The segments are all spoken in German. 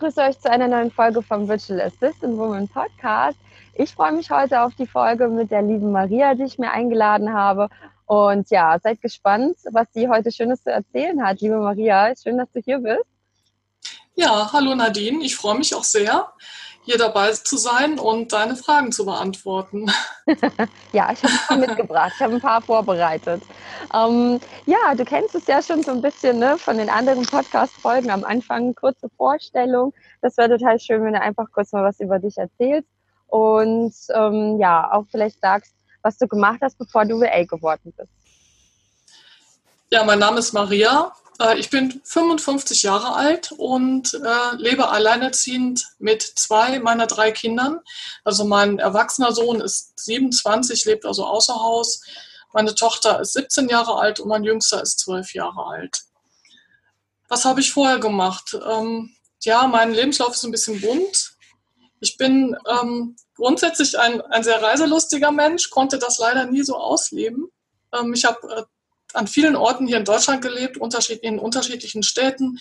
Begrüße euch zu einer neuen Folge vom Virtual Assistant Woman Podcast. Ich freue mich heute auf die Folge mit der lieben Maria, die ich mir eingeladen habe. Und ja, seid gespannt, was sie heute Schönes zu erzählen hat. Liebe Maria, schön, dass du hier bist. Ja, hallo Nadine. Ich freue mich auch sehr, hier dabei zu sein und deine Fragen zu beantworten. ja, ich habe ein paar mitgebracht. Ich habe ein paar vorbereitet. Ähm, ja, du kennst es ja schon so ein bisschen ne, von den anderen Podcast-Folgen. Am Anfang kurze Vorstellung. Das wäre total schön, wenn du einfach kurz mal was über dich erzählst und ähm, ja, auch vielleicht sagst, was du gemacht hast, bevor du VA geworden bist. Ja, mein Name ist Maria. Äh, ich bin 55 Jahre alt und äh, lebe alleinerziehend mit zwei meiner drei Kindern. Also mein erwachsener Sohn ist 27, lebt also außer Haus. Meine Tochter ist 17 Jahre alt und mein Jüngster ist 12 Jahre alt. Was habe ich vorher gemacht? Ähm, ja, mein Lebenslauf ist ein bisschen bunt. Ich bin ähm, grundsätzlich ein, ein sehr reiselustiger Mensch, konnte das leider nie so ausleben. Ähm, ich habe äh, an vielen Orten hier in Deutschland gelebt, in unterschiedlichen Städten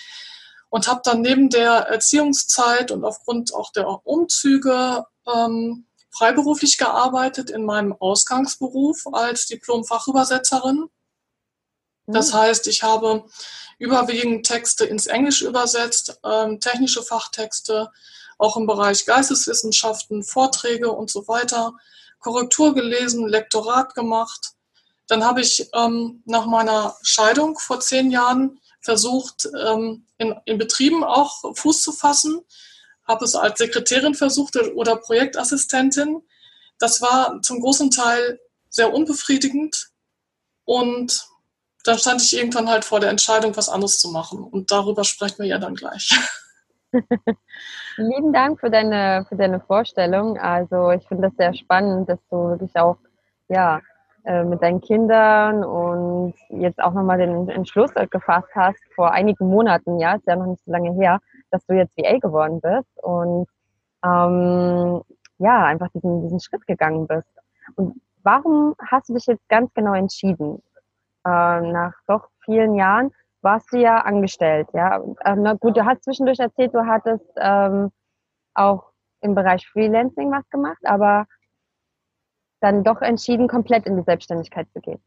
und habe dann neben der Erziehungszeit und aufgrund auch der Umzüge ähm, freiberuflich gearbeitet in meinem Ausgangsberuf als Diplom-Fachübersetzerin. Das mhm. heißt, ich habe überwiegend Texte ins Englisch übersetzt, ähm, technische Fachtexte, auch im Bereich Geisteswissenschaften, Vorträge und so weiter, Korrektur gelesen, Lektorat gemacht dann habe ich ähm, nach meiner Scheidung vor zehn Jahren versucht, ähm, in, in Betrieben auch Fuß zu fassen, habe es als Sekretärin versucht oder Projektassistentin. Das war zum großen Teil sehr unbefriedigend und dann stand ich irgendwann halt vor der Entscheidung, was anderes zu machen. Und darüber sprechen wir ja dann gleich. Lieben Dank für deine, für deine Vorstellung. Also ich finde das sehr spannend, dass du wirklich auch ja, äh, mit deinen Kindern und jetzt auch nochmal den Entschluss gefasst hast, vor einigen Monaten, ja, ist ja noch nicht so lange her, dass du jetzt VA geworden bist und ähm, ja, einfach diesen, diesen Schritt gegangen bist. Und warum hast du dich jetzt ganz genau entschieden? Äh, nach doch vielen Jahren warst du ja angestellt, ja. Äh, na gut, du hast zwischendurch erzählt, du hattest ähm, auch im Bereich Freelancing was gemacht, aber dann doch entschieden, komplett in die Selbstständigkeit zu gehen?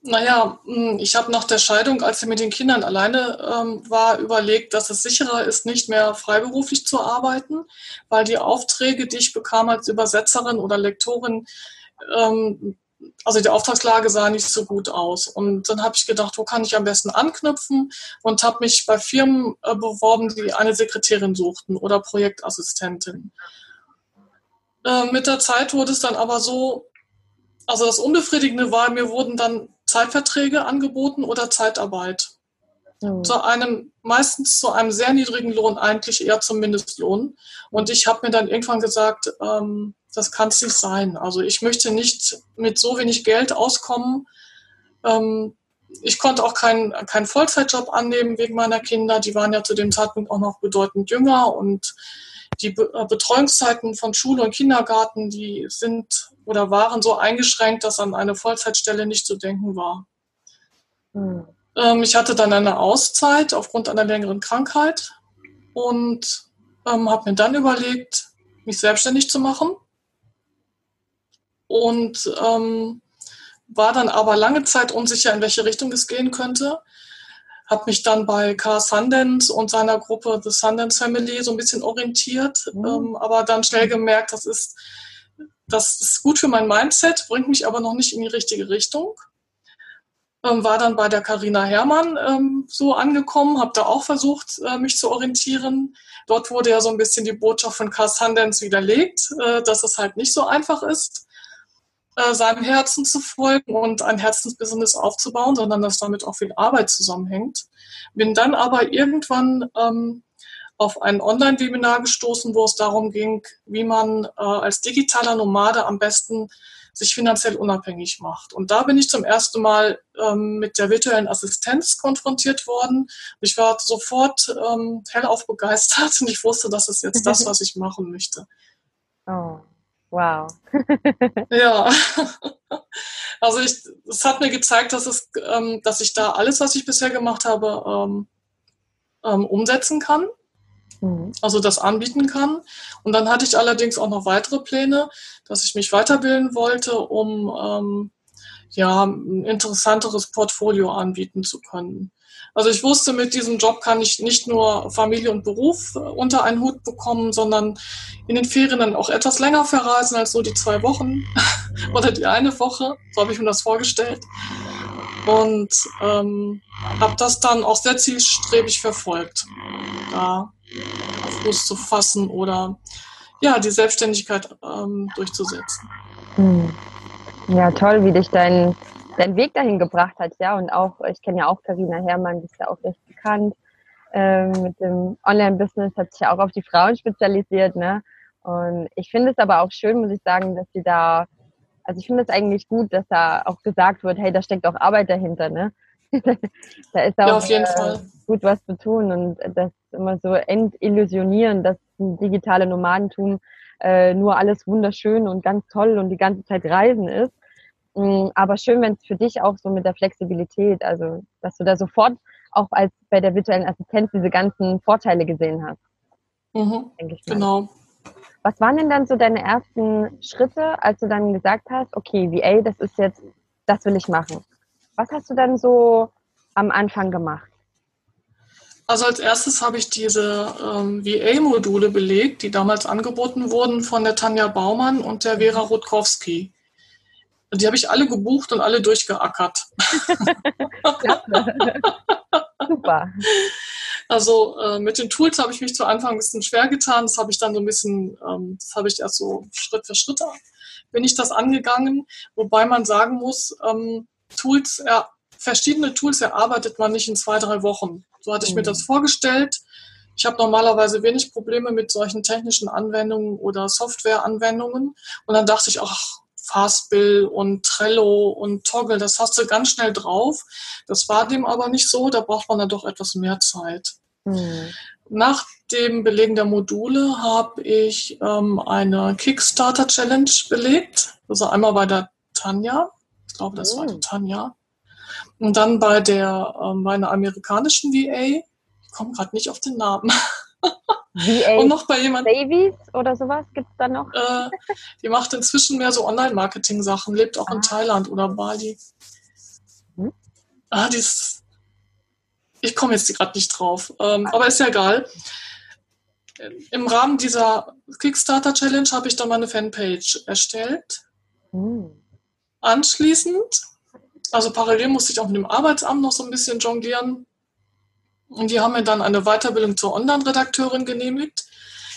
Naja, hm, ich habe nach der Scheidung, als ich mit den Kindern alleine ähm, war, überlegt, dass es sicherer ist, nicht mehr freiberuflich zu arbeiten, weil die Aufträge, die ich bekam als Übersetzerin oder Lektorin, ähm, also die Auftragslage sah nicht so gut aus. Und dann habe ich gedacht, wo kann ich am besten anknüpfen und habe mich bei Firmen äh, beworben, die eine Sekretärin suchten oder Projektassistentin. Äh, mit der Zeit wurde es dann aber so, also das Unbefriedigende war, mir wurden dann Zeitverträge angeboten oder Zeitarbeit. Mhm. Zu einem, meistens zu einem sehr niedrigen Lohn, eigentlich eher zum Mindestlohn. Und ich habe mir dann irgendwann gesagt, ähm, das kann es nicht sein. Also ich möchte nicht mit so wenig Geld auskommen. Ähm, ich konnte auch keinen kein Vollzeitjob annehmen wegen meiner Kinder. Die waren ja zu dem Zeitpunkt auch noch bedeutend jünger und die äh, Betreuungszeiten von Schule und Kindergarten, die sind oder waren so eingeschränkt, dass an eine Vollzeitstelle nicht zu denken war. Hm. Ähm, ich hatte dann eine Auszeit aufgrund einer längeren Krankheit und ähm, habe mir dann überlegt, mich selbstständig zu machen. Und ähm, war dann aber lange Zeit unsicher, in welche Richtung es gehen könnte habe mich dann bei Carl Sundance und seiner Gruppe The Sundance Family so ein bisschen orientiert, mhm. ähm, aber dann schnell gemerkt, das ist, das ist gut für mein Mindset, bringt mich aber noch nicht in die richtige Richtung. ähm, war dann bei der Karina Hermann ähm, so angekommen, habe da auch versucht, äh, mich zu orientieren. Dort wurde ja so ein bisschen die Botschaft von Cass Handens widerlegt, äh, dass es halt nicht so einfach ist, äh, seinem Herzen zu folgen und ein Herzensbusiness aufzubauen, sondern dass damit auch viel Arbeit zusammenhängt. Bin dann aber irgendwann ähm, auf ein Online-Webinar gestoßen, wo es darum ging, wie man äh, als digitaler Nomade am besten sich finanziell unabhängig macht. Und da bin ich zum ersten Mal ähm, mit der virtuellen Assistenz konfrontiert worden. Ich war sofort ähm, hellauf begeistert und ich wusste, das ist jetzt das, was ich machen möchte. Oh, wow. ja, also ich, es hat mir gezeigt, dass, es, ähm, dass ich da alles, was ich bisher gemacht habe, ähm, ähm, umsetzen kann. Mhm. Also das anbieten kann. Und dann hatte ich allerdings auch noch weitere Pläne, dass ich mich weiterbilden wollte, um ähm, ja, ein interessanteres Portfolio anbieten zu können. Also ich wusste, mit diesem Job kann ich nicht nur Familie und Beruf äh, unter einen Hut bekommen, sondern in den Ferien dann auch etwas länger verreisen als nur die zwei Wochen oder die eine Woche. So habe ich mir das vorgestellt. Und ähm, habe das dann auch sehr zielstrebig verfolgt. Da Fuß zu fassen oder ja, die Selbstständigkeit ähm, durchzusetzen. Hm. Ja, toll, wie dich dein, dein Weg dahin gebracht hat, ja. Und auch, ich kenne ja auch Karina Herrmann, die ist ja auch recht bekannt. Ähm, mit dem Online-Business hat sich ja auch auf die Frauen spezialisiert, ne? Und ich finde es aber auch schön, muss ich sagen, dass sie da, also ich finde es eigentlich gut, dass da auch gesagt wird, hey, da steckt auch Arbeit dahinter, ne? da ist auch ja, äh, gut was zu tun und das immer so entillusionieren, dass ein digitale Nomadentum äh, nur alles wunderschön und ganz toll und die ganze Zeit Reisen ist. Mm, aber schön, wenn es für dich auch so mit der Flexibilität, also dass du da sofort auch als bei der virtuellen Assistenz diese ganzen Vorteile gesehen hast. Mhm, genau. Was waren denn dann so deine ersten Schritte, als du dann gesagt hast, okay, VA, das ist jetzt, das will ich machen? Was hast du dann so am Anfang gemacht? Also als erstes habe ich diese ähm, VA-Module belegt, die damals angeboten wurden von der Tanja Baumann und der Vera Rutkowski. Die habe ich alle gebucht und alle durchgeackert. Super. Also äh, mit den Tools habe ich mich zu Anfang ein bisschen schwer getan. Das habe ich dann so ein bisschen, ähm, das habe ich erst so Schritt für Schritt bin ich das angegangen. Wobei man sagen muss, ähm, Tools, er, verschiedene Tools erarbeitet man nicht in zwei, drei Wochen. So hatte ich mir mhm. das vorgestellt. Ich habe normalerweise wenig Probleme mit solchen technischen Anwendungen oder Softwareanwendungen. Und dann dachte ich, ach, Fastbill und Trello und Toggle, das hast du ganz schnell drauf. Das war dem aber nicht so, da braucht man dann doch etwas mehr Zeit. Mhm. Nach dem Belegen der Module habe ich ähm, eine Kickstarter Challenge belegt. Also einmal bei der Tanja glaube, das oh. war die Tanja. Und dann bei der, ähm, bei einer amerikanischen VA, ich komme gerade nicht auf den Namen. VA und noch bei jemand Davies oder sowas gibt es da noch? Äh, die macht inzwischen mehr so Online-Marketing-Sachen, lebt auch ah. in Thailand oder Bali. Hm? Ah, die ist, ich komme jetzt gerade nicht drauf, ähm, ah. aber ist ja egal. Im Rahmen dieser Kickstarter-Challenge habe ich dann meine Fanpage erstellt. Hm. Anschließend, also parallel musste ich auch mit dem Arbeitsamt noch so ein bisschen jonglieren. Und die haben mir dann eine Weiterbildung zur Online-Redakteurin genehmigt.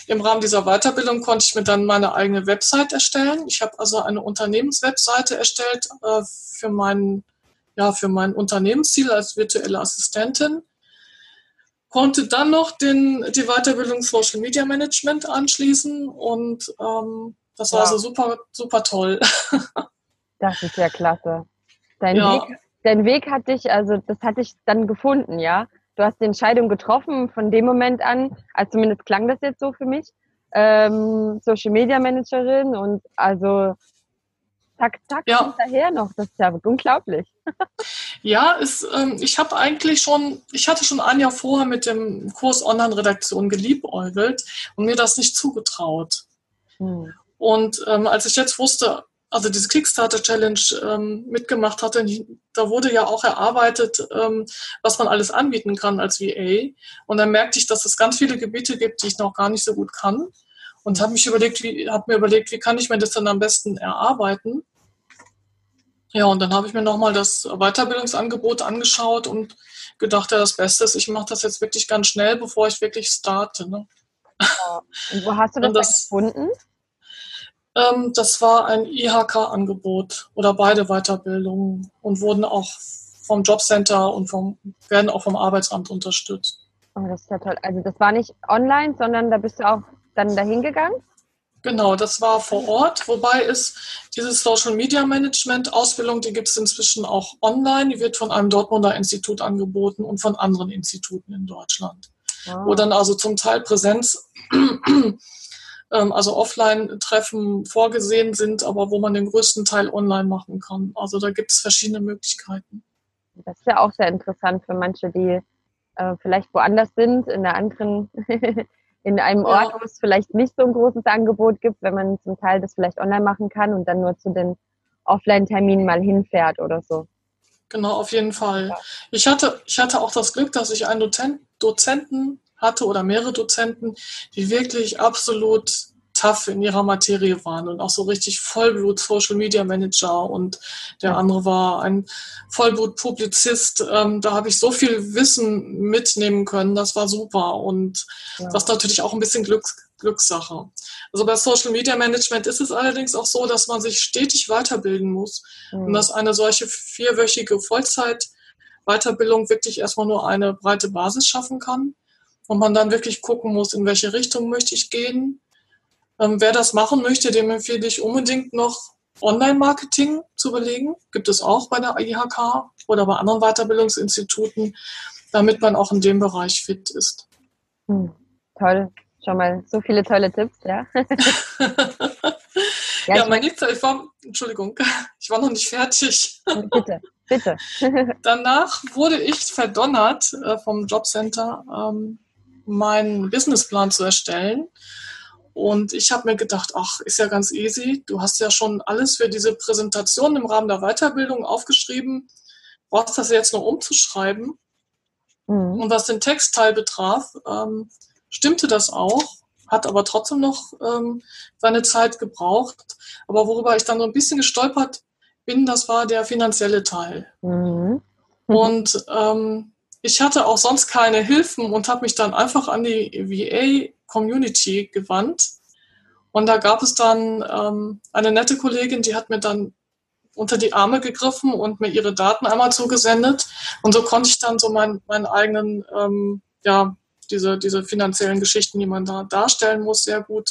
Im Rahmen dieser Weiterbildung konnte ich mir dann meine eigene Website erstellen. Ich habe also eine Unternehmenswebseite erstellt äh, für, mein, ja, für mein Unternehmensziel als virtuelle Assistentin. Konnte dann noch den, die Weiterbildung Social Media Management anschließen und ähm, das war ja. also super, super toll. Das ist ja klasse. Dein, ja. Weg, dein Weg hat dich, also das hat dich dann gefunden, ja? Du hast die Entscheidung getroffen von dem Moment an, also zumindest klang das jetzt so für mich, ähm, Social Media Managerin und also zack, zack, ja. hinterher noch. Das ist ja unglaublich. ja, ist, ähm, ich habe eigentlich schon, ich hatte schon ein Jahr vorher mit dem Kurs Online-Redaktion geliebäugelt und mir das nicht zugetraut. Hm. Und ähm, als ich jetzt wusste, also diese Kickstarter-Challenge ähm, mitgemacht hatte, da wurde ja auch erarbeitet, ähm, was man alles anbieten kann als VA. Und dann merkte ich, dass es ganz viele Gebiete gibt, die ich noch gar nicht so gut kann. Und habe mich überlegt, wie, habe mir überlegt, wie kann ich mir das dann am besten erarbeiten? Ja, und dann habe ich mir nochmal das Weiterbildungsangebot angeschaut und gedacht, ja, das Beste ist, ich mache das jetzt wirklich ganz schnell, bevor ich wirklich starte. Ne? Ja. Und wo hast du das, das gefunden? Ähm, das war ein IHK-Angebot oder beide Weiterbildungen und wurden auch vom Jobcenter und vom, werden auch vom Arbeitsamt unterstützt. Oh, das ist ja toll. Also das war nicht online, sondern da bist du auch dann dahin gegangen? Genau, das war vor Ort, wobei es diese Social Media Management Ausbildung, die gibt es inzwischen auch online, die wird von einem Dortmunder Institut angeboten und von anderen Instituten in Deutschland. Wow. Ah. Wo dann also zum Teil Präsenz, also Offline-Treffen vorgesehen sind, aber wo man den größten Teil online machen kann. Also da gibt es verschiedene Möglichkeiten. Das ist ja auch sehr interessant für manche, die äh, vielleicht woanders sind, in einer anderen in einem Ort, ja. wo es vielleicht nicht so ein großes Angebot gibt, wenn man zum Teil das vielleicht online machen kann und dann nur zu den Offline-Terminen mal hinfährt oder so. Genau, auf jeden Fall. Ja. Ich, hatte, ich hatte auch das Glück, dass ich einen Dozent, Dozenten hatte oder mehrere Dozenten, die wirklich absolut tough in ihrer Materie waren und auch so richtig Vollblut Social Media Manager und der andere war ein Vollblut Publizist. Ähm, da habe ich so viel Wissen mitnehmen können, das war super und ja. das ist natürlich auch ein bisschen Glücks Glückssache. Also bei Social Media Management ist es allerdings auch so, dass man sich stetig weiterbilden muss mhm. und dass eine solche vierwöchige Vollzeit Weiterbildung wirklich erstmal nur eine breite Basis schaffen kann und man dann wirklich gucken muss, in welche Richtung möchte ich gehen, ähm, wer das machen möchte, dem empfehle ich unbedingt noch Online-Marketing zu überlegen. Gibt es auch bei der IHK oder bei anderen Weiterbildungsinstituten, damit man auch in dem Bereich fit ist. Hm, toll. Schon mal so viele tolle Tipps, ja. ja, ja mein Liebster, ich war, Entschuldigung, ich war noch nicht fertig. bitte, bitte. Danach wurde ich verdonnert äh, vom Jobcenter, ähm, meinen Businessplan zu erstellen. Und ich habe mir gedacht, ach, ist ja ganz easy. Du hast ja schon alles für diese Präsentation im Rahmen der Weiterbildung aufgeschrieben. Brauchst das jetzt nur umzuschreiben. Mhm. Und was den Textteil betraf, ähm, stimmte das auch, hat aber trotzdem noch ähm, seine Zeit gebraucht. Aber worüber ich dann so ein bisschen gestolpert bin, das war der finanzielle Teil. Mhm. Mhm. Und ähm, ich hatte auch sonst keine Hilfen und habe mich dann einfach an die VA Community gewandt. Und da gab es dann ähm, eine nette Kollegin, die hat mir dann unter die Arme gegriffen und mir ihre Daten einmal zugesendet. Und so konnte ich dann so mein, meinen eigenen, ähm, ja, diese, diese finanziellen Geschichten, die man da darstellen muss, sehr gut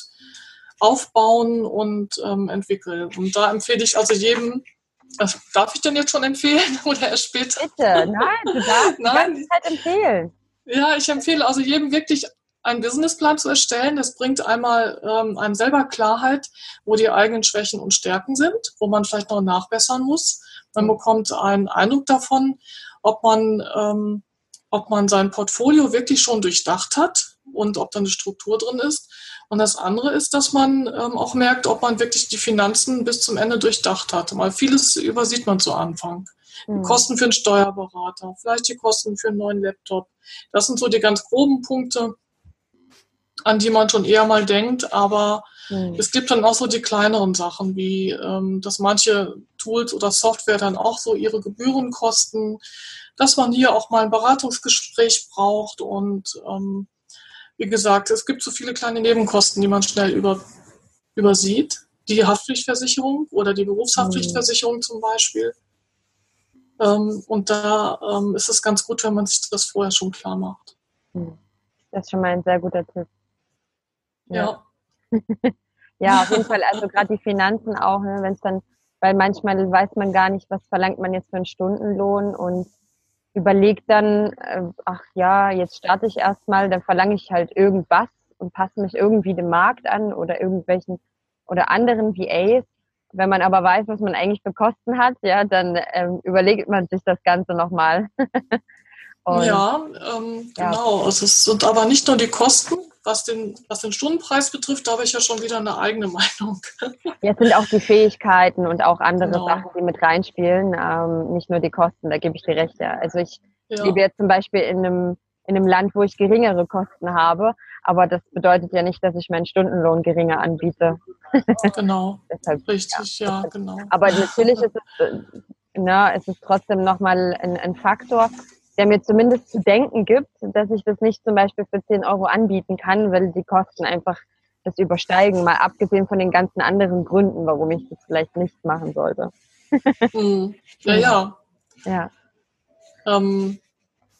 aufbauen und ähm, entwickeln. Und da empfehle ich also jedem, darf ich denn jetzt schon empfehlen oder erst später? Bitte, nein, du darfst nein. die Zeit empfehlen. Ja, ich empfehle also jedem wirklich einen Businessplan zu erstellen. Das bringt einmal ähm, einem selber Klarheit, wo die eigenen Schwächen und Stärken sind, wo man vielleicht noch nachbessern muss. Man bekommt einen Eindruck davon, ob man, ähm, ob man sein Portfolio wirklich schon durchdacht hat und ob da eine Struktur drin ist. Und das andere ist, dass man ähm, auch merkt, ob man wirklich die Finanzen bis zum Ende durchdacht hat. Weil vieles übersieht man zu Anfang. Die hm. Kosten für einen Steuerberater, vielleicht die Kosten für einen neuen Laptop. Das sind so die ganz groben Punkte an die man schon eher mal denkt, aber mhm. es gibt dann auch so die kleineren Sachen, wie ähm, dass manche Tools oder Software dann auch so ihre Gebühren kosten, dass man hier auch mal ein Beratungsgespräch braucht und ähm, wie gesagt, es gibt so viele kleine Nebenkosten, die man schnell über, übersieht. Die Haftpflichtversicherung oder die Berufshaftpflichtversicherung mhm. zum Beispiel. Ähm, und da ähm, ist es ganz gut, wenn man sich das vorher schon klar macht. Hm. Das ist schon mal ein sehr guter Tipp. Ja. ja, auf jeden Fall. Also gerade die Finanzen auch, ne, wenn es dann, weil manchmal weiß man gar nicht, was verlangt man jetzt für einen Stundenlohn und überlegt dann, äh, ach ja, jetzt starte ich erstmal, dann verlange ich halt irgendwas und passe mich irgendwie dem Markt an oder irgendwelchen oder anderen VAs. Wenn man aber weiß, was man eigentlich für Kosten hat, ja, dann ähm, überlegt man sich das Ganze nochmal. ja, ähm, ja, genau. Also es sind aber nicht nur die Kosten, was den, was den Stundenpreis betrifft, da habe ich ja schon wieder eine eigene Meinung. Jetzt sind auch die Fähigkeiten und auch andere genau. Sachen, die mit reinspielen, ähm, nicht nur die Kosten, da gebe ich dir recht. Ja. Also ich ja. lebe jetzt zum Beispiel in einem, in einem Land, wo ich geringere Kosten habe, aber das bedeutet ja nicht, dass ich meinen Stundenlohn geringer anbiete. Genau. Deshalb, Richtig, ja, ja genau. Aber natürlich ist es, äh, na, es ist trotzdem nochmal ein, ein Faktor, der mir zumindest zu denken gibt, dass ich das nicht zum Beispiel für 10 Euro anbieten kann, weil die Kosten einfach das übersteigen, mal abgesehen von den ganzen anderen Gründen, warum ich das vielleicht nicht machen sollte. Mhm. Ja, ja. ja. Ähm,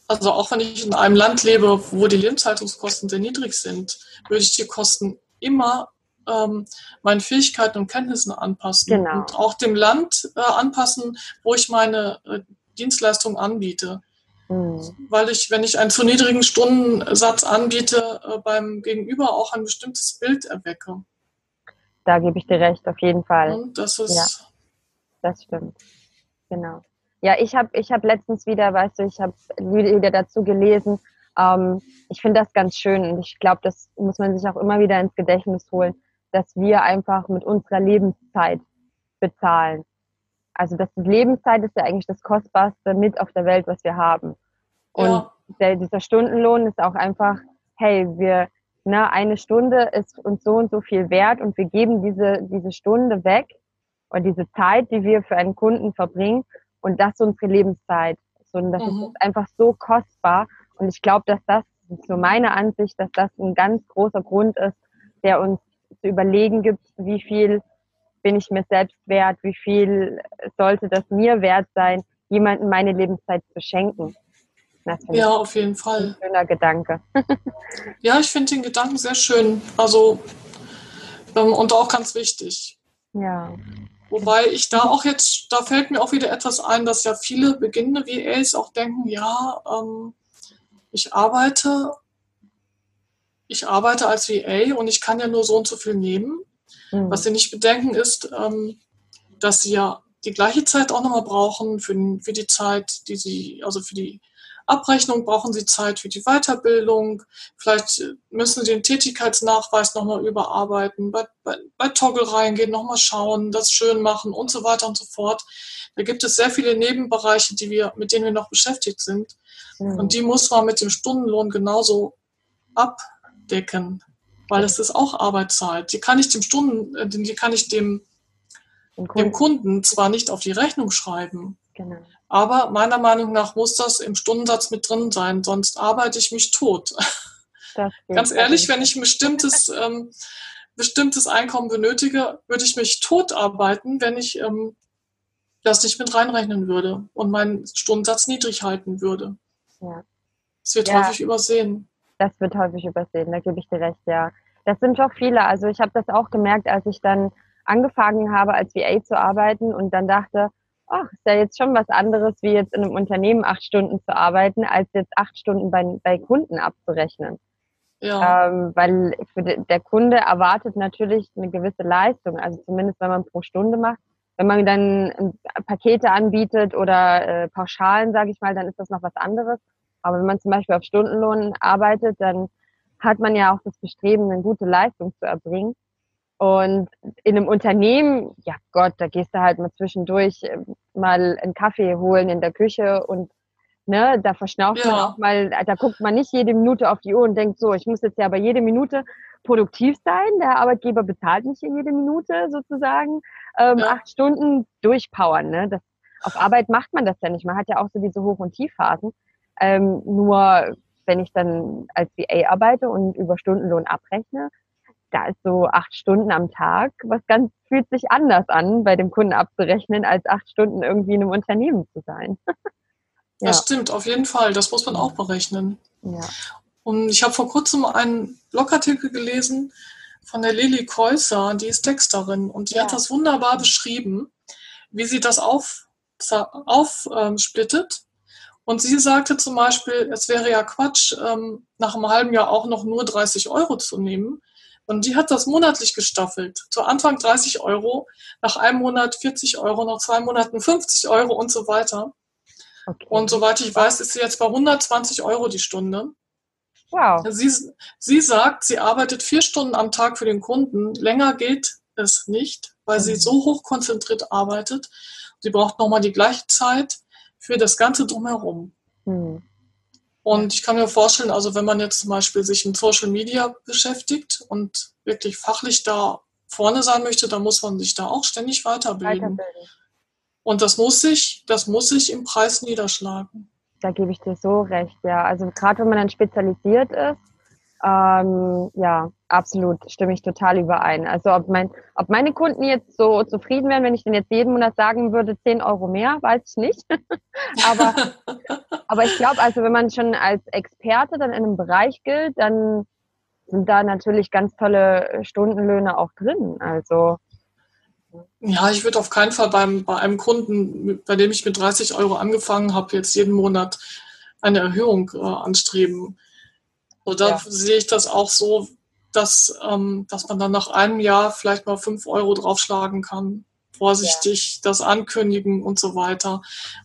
also auch wenn ich in einem Land lebe, wo die Lebenshaltungskosten sehr niedrig sind, würde ich die Kosten immer ähm, meinen Fähigkeiten und Kenntnissen anpassen genau. und auch dem Land äh, anpassen, wo ich meine äh, Dienstleistung anbiete. Mhm. Weil ich, wenn ich einen zu niedrigen Stundensatz anbiete, äh, beim Gegenüber auch ein bestimmtes Bild erwecke. Da gebe ich dir recht, auf jeden Fall. Und das ist. Ja, das stimmt. Genau. Ja, ich habe ich hab letztens wieder, weißt du, ich habe wieder dazu gelesen. Ähm, ich finde das ganz schön und ich glaube, das muss man sich auch immer wieder ins Gedächtnis holen, dass wir einfach mit unserer Lebenszeit bezahlen. Also das Lebenszeit ist ja eigentlich das Kostbarste mit auf der Welt, was wir haben. Und ja. der, dieser Stundenlohn ist auch einfach, hey, wir, ne, eine Stunde ist uns so und so viel wert und wir geben diese, diese Stunde weg und diese Zeit, die wir für einen Kunden verbringen und das ist unsere Lebenszeit. So, und das mhm. ist einfach so kostbar. Und ich glaube, dass das, so meine Ansicht, dass das ein ganz großer Grund ist, der uns zu überlegen gibt, wie viel bin ich mir selbst wert, wie viel sollte das mir wert sein, jemanden meine Lebenszeit zu schenken. ja, auf jeden Fall. Schöner Gedanke. ja, ich finde den Gedanken sehr schön. Also, ähm, und auch ganz wichtig. Ja. Wobei ich da auch jetzt, da fällt mir auch wieder etwas ein, dass ja viele beginnende VAs auch denken, ja, ähm, ich arbeite, ich arbeite als VA und ich kann ja nur so und so viel nehmen. Mhm. Was sie nicht bedenken ist, ähm, dass sie ja die gleiche Zeit auch nochmal brauchen für, für die Zeit, die sie, also für die Abrechnung brauchen Sie Zeit für die Weiterbildung. Vielleicht müssen Sie den Tätigkeitsnachweis nochmal überarbeiten, bei, bei, bei Toggle reingehen, nochmal schauen, das schön machen und so weiter und so fort. Da gibt es sehr viele Nebenbereiche, die wir, mit denen wir noch beschäftigt sind. Mhm. Und die muss man mit dem Stundenlohn genauso abdecken, weil es ist auch Arbeitszeit. Die kann ich dem Stunden, äh, die kann ich dem, dem Kunden zwar nicht auf die Rechnung schreiben, genau. Aber meiner Meinung nach muss das im Stundensatz mit drin sein, sonst arbeite ich mich tot. Ganz ehrlich, wenn ich ein bestimmtes, ähm, bestimmtes Einkommen benötige, würde ich mich tot arbeiten, wenn ich ähm, das nicht mit reinrechnen würde und meinen Stundensatz niedrig halten würde. Ja. Das wird ja. häufig übersehen. Das wird häufig übersehen, da gebe ich dir recht, ja. Das sind doch viele. Also ich habe das auch gemerkt, als ich dann angefangen habe, als VA zu arbeiten und dann dachte, ach, ist ja jetzt schon was anderes, wie jetzt in einem Unternehmen acht Stunden zu arbeiten, als jetzt acht Stunden bei, bei Kunden abzurechnen. Ja. Ähm, weil für de, der Kunde erwartet natürlich eine gewisse Leistung, also zumindest wenn man pro Stunde macht. Wenn man dann ähm, Pakete anbietet oder äh, Pauschalen, sage ich mal, dann ist das noch was anderes. Aber wenn man zum Beispiel auf Stundenlohn arbeitet, dann hat man ja auch das Bestreben, eine gute Leistung zu erbringen. Und in einem Unternehmen, ja Gott, da gehst du halt mal zwischendurch äh, mal einen Kaffee holen in der Küche und ne, da verschnauft ja. man auch mal, da guckt man nicht jede Minute auf die Uhr und denkt so, ich muss jetzt ja aber jede Minute produktiv sein. Der Arbeitgeber bezahlt nicht in jede Minute sozusagen. Ähm, ja. Acht Stunden durchpowern. Ne? Das, auf Arbeit macht man das ja nicht. Man hat ja auch so diese Hoch- und Tiefphasen. Ähm, nur wenn ich dann als VA arbeite und über Stundenlohn abrechne, da ist so acht Stunden am Tag, was ganz fühlt sich anders an, bei dem Kunden abzurechnen, als acht Stunden irgendwie in einem Unternehmen zu sein. ja. Das stimmt, auf jeden Fall. Das muss man auch berechnen. Ja. Und ich habe vor kurzem einen Blogartikel gelesen von der Lili Käuser, die ist Texterin und die ja. hat das wunderbar beschrieben, wie sie das aufsplittet. Auf, ähm, und sie sagte zum Beispiel, es wäre ja Quatsch, ähm, nach einem halben Jahr auch noch nur 30 Euro zu nehmen, und die hat das monatlich gestaffelt. Zu Anfang 30 Euro, nach einem Monat 40 Euro, nach zwei Monaten 50 Euro und so weiter. Okay. Und soweit ich weiß, ist sie jetzt bei 120 Euro die Stunde. Wow. Sie, sie sagt, sie arbeitet vier Stunden am Tag für den Kunden. Länger geht es nicht, weil mhm. sie so hoch konzentriert arbeitet. Sie braucht nochmal die gleiche Zeit für das Ganze drumherum. Mhm. Und ich kann mir vorstellen, also wenn man jetzt zum Beispiel sich mit Social Media beschäftigt und wirklich fachlich da vorne sein möchte, dann muss man sich da auch ständig weiterbilden. weiterbilden. Und das muss sich, das muss sich im Preis niederschlagen. Da gebe ich dir so recht, ja. Also gerade wenn man dann spezialisiert ist, ähm, ja, absolut, stimme ich total überein. Also ob, mein, ob meine Kunden jetzt so zufrieden wären, wenn ich denen jetzt jeden Monat sagen würde, 10 Euro mehr, weiß ich nicht. aber, aber ich glaube, also wenn man schon als Experte dann in einem Bereich gilt, dann sind da natürlich ganz tolle Stundenlöhne auch drin. Also ja, ich würde auf keinen Fall beim, bei einem Kunden, bei dem ich mit 30 Euro angefangen habe, jetzt jeden Monat eine Erhöhung äh, anstreben. Oder ja. sehe ich das auch so, dass, ähm, dass man dann nach einem Jahr vielleicht mal 5 Euro draufschlagen kann. Vorsichtig ja. das ankündigen und so weiter.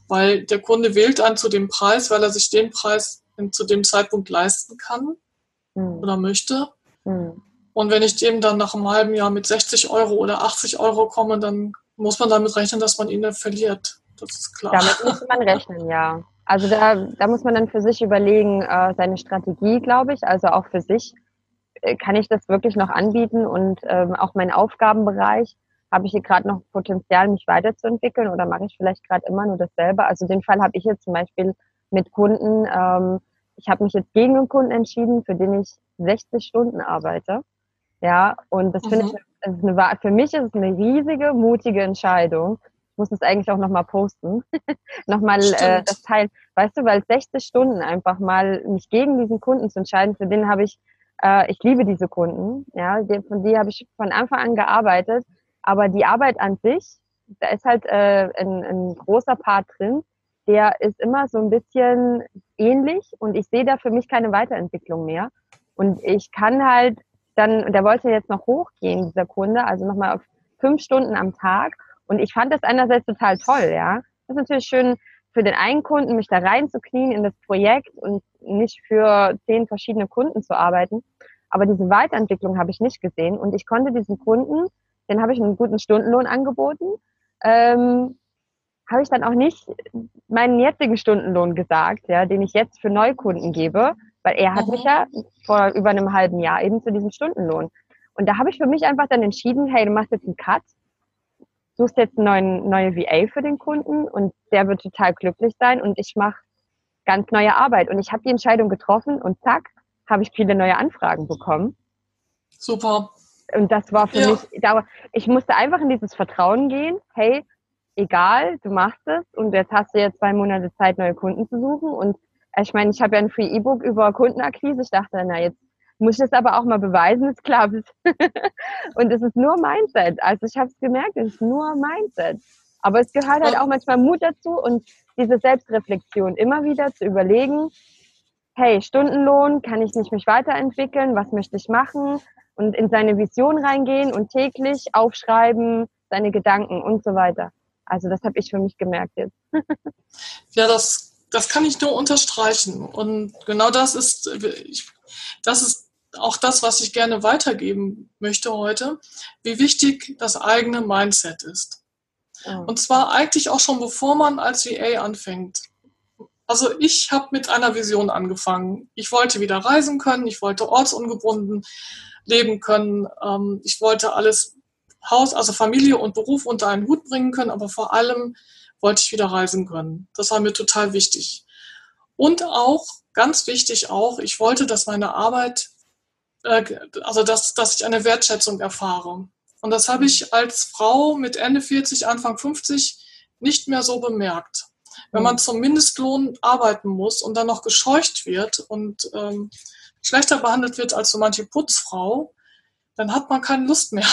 Weil der Kunde wählt dann zu dem Preis, weil er sich den Preis zu dem Zeitpunkt leisten kann mhm. oder möchte. Mhm. Und wenn ich dem dann nach einem halben Jahr mit 60 Euro oder 80 Euro komme, dann muss man damit rechnen, dass man ihn verliert. Das ist klar. Damit muss man rechnen, ja. Also da, da muss man dann für sich überlegen, äh, seine Strategie, glaube ich, also auch für sich, äh, kann ich das wirklich noch anbieten und ähm, auch mein Aufgabenbereich, habe ich hier gerade noch Potenzial, mich weiterzuentwickeln oder mache ich vielleicht gerade immer nur dasselbe? Also den Fall habe ich jetzt zum Beispiel mit Kunden, ähm, ich habe mich jetzt gegen einen Kunden entschieden, für den ich 60 Stunden arbeite. Ja, und das mhm. finde ich, eine, für mich ist es eine riesige, mutige Entscheidung, muss es eigentlich auch nochmal posten. nochmal äh, das Teil, weißt du, weil 60 Stunden einfach mal mich gegen diesen Kunden zu entscheiden, für den habe ich, äh, ich liebe diese Kunden, ja, die, von die habe ich von Anfang an gearbeitet, aber die Arbeit an sich, da ist halt äh, ein, ein großer Part drin, der ist immer so ein bisschen ähnlich und ich sehe da für mich keine Weiterentwicklung mehr. Und ich kann halt dann, der wollte jetzt noch hochgehen, dieser Kunde, also nochmal auf fünf Stunden am Tag. Und ich fand das einerseits total toll, ja. Das ist natürlich schön für den einen Kunden, mich da reinzuknien in das Projekt und nicht für zehn verschiedene Kunden zu arbeiten. Aber diese Weiterentwicklung habe ich nicht gesehen. Und ich konnte diesen Kunden, den habe ich einen guten Stundenlohn angeboten, ähm, habe ich dann auch nicht meinen jetzigen Stundenlohn gesagt, ja, den ich jetzt für Neukunden gebe, weil er hat mhm. mich ja vor über einem halben Jahr eben zu diesem Stundenlohn. Und da habe ich für mich einfach dann entschieden, hey, du machst jetzt einen Cut, suchst jetzt eine neue VA für den Kunden und der wird total glücklich sein und ich mache ganz neue Arbeit. Und ich habe die Entscheidung getroffen und zack, habe ich viele neue Anfragen bekommen. Super. Und das war für ja. mich, ich musste einfach in dieses Vertrauen gehen, hey, egal, du machst es und jetzt hast du jetzt zwei Monate Zeit, neue Kunden zu suchen und ich meine, ich habe ja ein Free E-Book über Kundenakquise. Ich dachte, na jetzt muss ich das aber auch mal beweisen, es klappt. und es ist nur Mindset. Also ich habe es gemerkt, es ist nur Mindset. Aber es gehört halt auch manchmal Mut dazu und diese Selbstreflexion immer wieder zu überlegen, hey, Stundenlohn, kann ich nicht mich weiterentwickeln? Was möchte ich machen? Und in seine Vision reingehen und täglich aufschreiben, seine Gedanken und so weiter. Also das habe ich für mich gemerkt jetzt. ja, das das kann ich nur unterstreichen. Und genau das ist, das ist auch das, was ich gerne weitergeben möchte heute, wie wichtig das eigene Mindset ist. Oh. Und zwar eigentlich auch schon bevor man als VA anfängt. Also ich habe mit einer Vision angefangen. Ich wollte wieder reisen können, ich wollte ortsungebunden leben können, ähm, ich wollte alles Haus, also Familie und Beruf unter einen Hut bringen können, aber vor allem wollte ich wieder reisen können. Das war mir total wichtig. Und auch, ganz wichtig auch, ich wollte, dass meine Arbeit, also dass, dass ich eine Wertschätzung erfahre. Und das habe ich als Frau mit Ende 40, Anfang 50 nicht mehr so bemerkt. Wenn man zum Mindestlohn arbeiten muss und dann noch gescheucht wird und ähm, schlechter behandelt wird als so manche Putzfrau, dann hat man keine Lust mehr.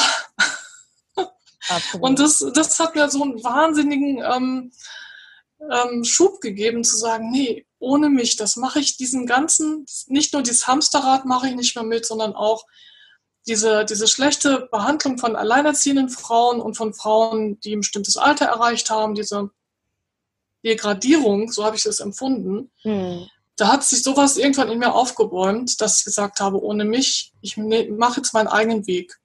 Und das, das hat mir so einen wahnsinnigen ähm, ähm, Schub gegeben, zu sagen, nee, ohne mich, das mache ich diesen ganzen, nicht nur dieses Hamsterrad mache ich nicht mehr mit, sondern auch diese, diese schlechte Behandlung von alleinerziehenden Frauen und von Frauen, die ein bestimmtes Alter erreicht haben, diese Degradierung, so habe ich es empfunden, hm. da hat sich sowas irgendwann in mir aufgebäumt, dass ich gesagt habe, ohne mich, ich ne, mache jetzt meinen eigenen Weg.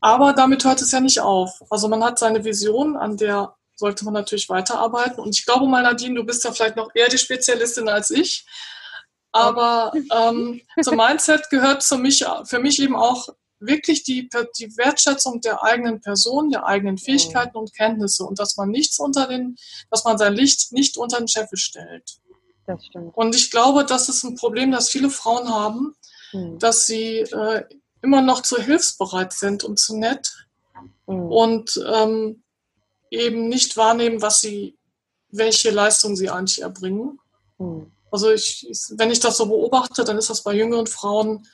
Aber damit hört es ja nicht auf. Also man hat seine Vision, an der sollte man natürlich weiterarbeiten. Und ich glaube mal, Nadine, du bist ja vielleicht noch eher die Spezialistin als ich. Aber ähm, zum Mindset gehört für mich, für mich eben auch wirklich die, die Wertschätzung der eigenen Person, der eigenen mhm. Fähigkeiten und Kenntnisse und dass man nichts unter den, dass man sein Licht nicht unter den Scheffel stellt. Das stimmt. Und ich glaube, das ist ein Problem, das viele Frauen haben, mhm. dass sie äh, immer noch zu hilfsbereit sind und zu nett mhm. und ähm, eben nicht wahrnehmen, was sie, welche Leistung sie eigentlich erbringen. Mhm. Also ich, wenn ich das so beobachte, dann ist das bei jüngeren Frauen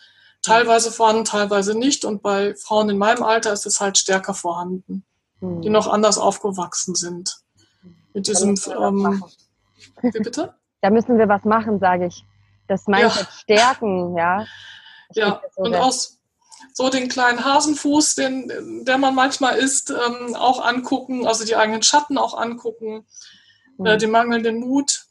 teilweise vorhanden, teilweise nicht. Und bei Frauen in meinem Alter ist es halt stärker vorhanden, hm. die noch anders aufgewachsen sind. Mit diesem, ähm, wie bitte? Da müssen wir was machen, sage ich. Das Mindset ja. stärken, ja. Ich ja, so und aus so den kleinen Hasenfuß, den, der man manchmal isst, ähm, auch angucken, also die eigenen Schatten auch angucken, mhm. äh, den mangelnden Mut,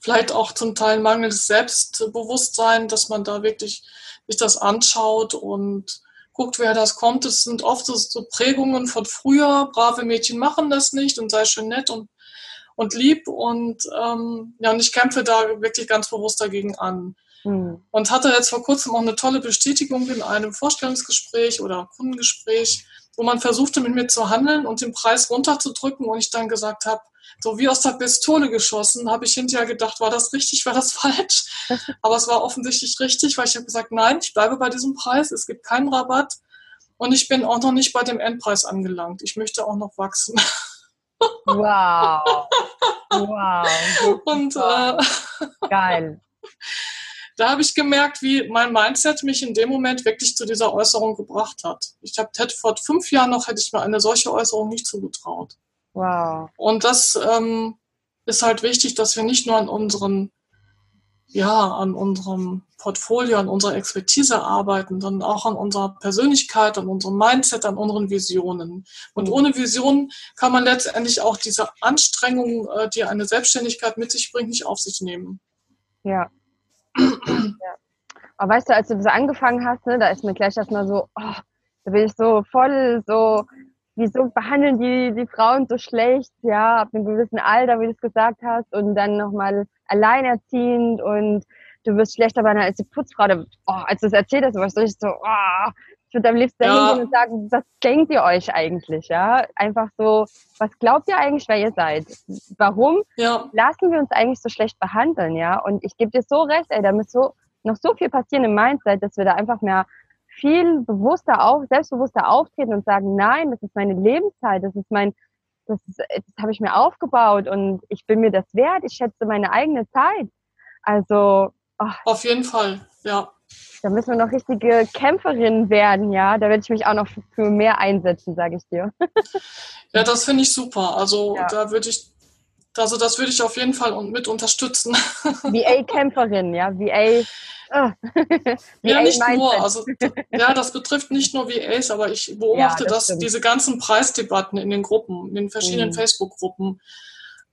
vielleicht auch zum Teil mangelndes Selbstbewusstsein, dass man da wirklich sich das anschaut und guckt, wer das kommt. Es sind oft so, so Prägungen von früher. Brave Mädchen machen das nicht und sei schön nett und, und lieb. Und ähm, ja, und ich kämpfe da wirklich ganz bewusst dagegen an. Mhm. Und hatte jetzt vor kurzem auch eine tolle Bestätigung in einem Vorstellungsgespräch oder Kundengespräch, wo man versuchte, mit mir zu handeln und den Preis runterzudrücken und ich dann gesagt habe, so wie aus der Pistole geschossen, habe ich hinterher gedacht, war das richtig, war das falsch? Aber es war offensichtlich richtig, weil ich habe gesagt, nein, ich bleibe bei diesem Preis, es gibt keinen Rabatt und ich bin auch noch nicht bei dem Endpreis angelangt. Ich möchte auch noch wachsen. Wow. Wow. Und äh, geil. Da habe ich gemerkt, wie mein Mindset mich in dem Moment wirklich zu dieser Äußerung gebracht hat. Ich hab, hätte vor fünf Jahren noch hätte ich mir eine solche Äußerung nicht zugetraut. Wow. Und das ähm, ist halt wichtig, dass wir nicht nur an unseren, ja, an unserem Portfolio, an unserer Expertise arbeiten, sondern auch an unserer Persönlichkeit, an unserem Mindset, an unseren Visionen. Und mhm. ohne Visionen kann man letztendlich auch diese Anstrengung, äh, die eine Selbstständigkeit mit sich bringt, nicht auf sich nehmen. Ja. Ja. Aber weißt du, als du das angefangen hast, ne, da ist mir gleich erstmal so, oh, da bin ich so voll so wieso behandeln die, die Frauen so schlecht, ja, ab einem gewissen Alter, wie du es gesagt hast, und dann nochmal alleinerziehend und du wirst schlechter behandelt als die Putzfrau. Oh, als du es erzählt hast, war ich so, oh, ich würde am liebsten ja. hingehen und sagen, was denkt ihr euch eigentlich, ja? Einfach so, was glaubt ihr eigentlich, wer ihr seid? Warum ja. lassen wir uns eigentlich so schlecht behandeln, ja? Und ich gebe dir so recht, ey, da muss so, noch so viel passieren im Mindset, dass wir da einfach mehr viel bewusster auf, selbstbewusster auftreten und sagen, nein, das ist meine Lebenszeit, das ist mein, das, ist, das habe ich mir aufgebaut und ich bin mir das wert, ich schätze meine eigene Zeit. Also oh, auf jeden Fall, ja. Da müssen wir noch richtige Kämpferinnen werden, ja. Da werde ich mich auch noch für mehr einsetzen, sage ich dir. ja, das finde ich super. Also ja. da würde ich also das würde ich auf jeden Fall mit unterstützen. VA-Kämpferin, ja, VA. Oh. ja, nicht nur. Also, ja, das betrifft nicht nur VAs, aber ich beobachte, ja, das dass diese ganzen Preisdebatten in den Gruppen, in den verschiedenen mhm. Facebook-Gruppen,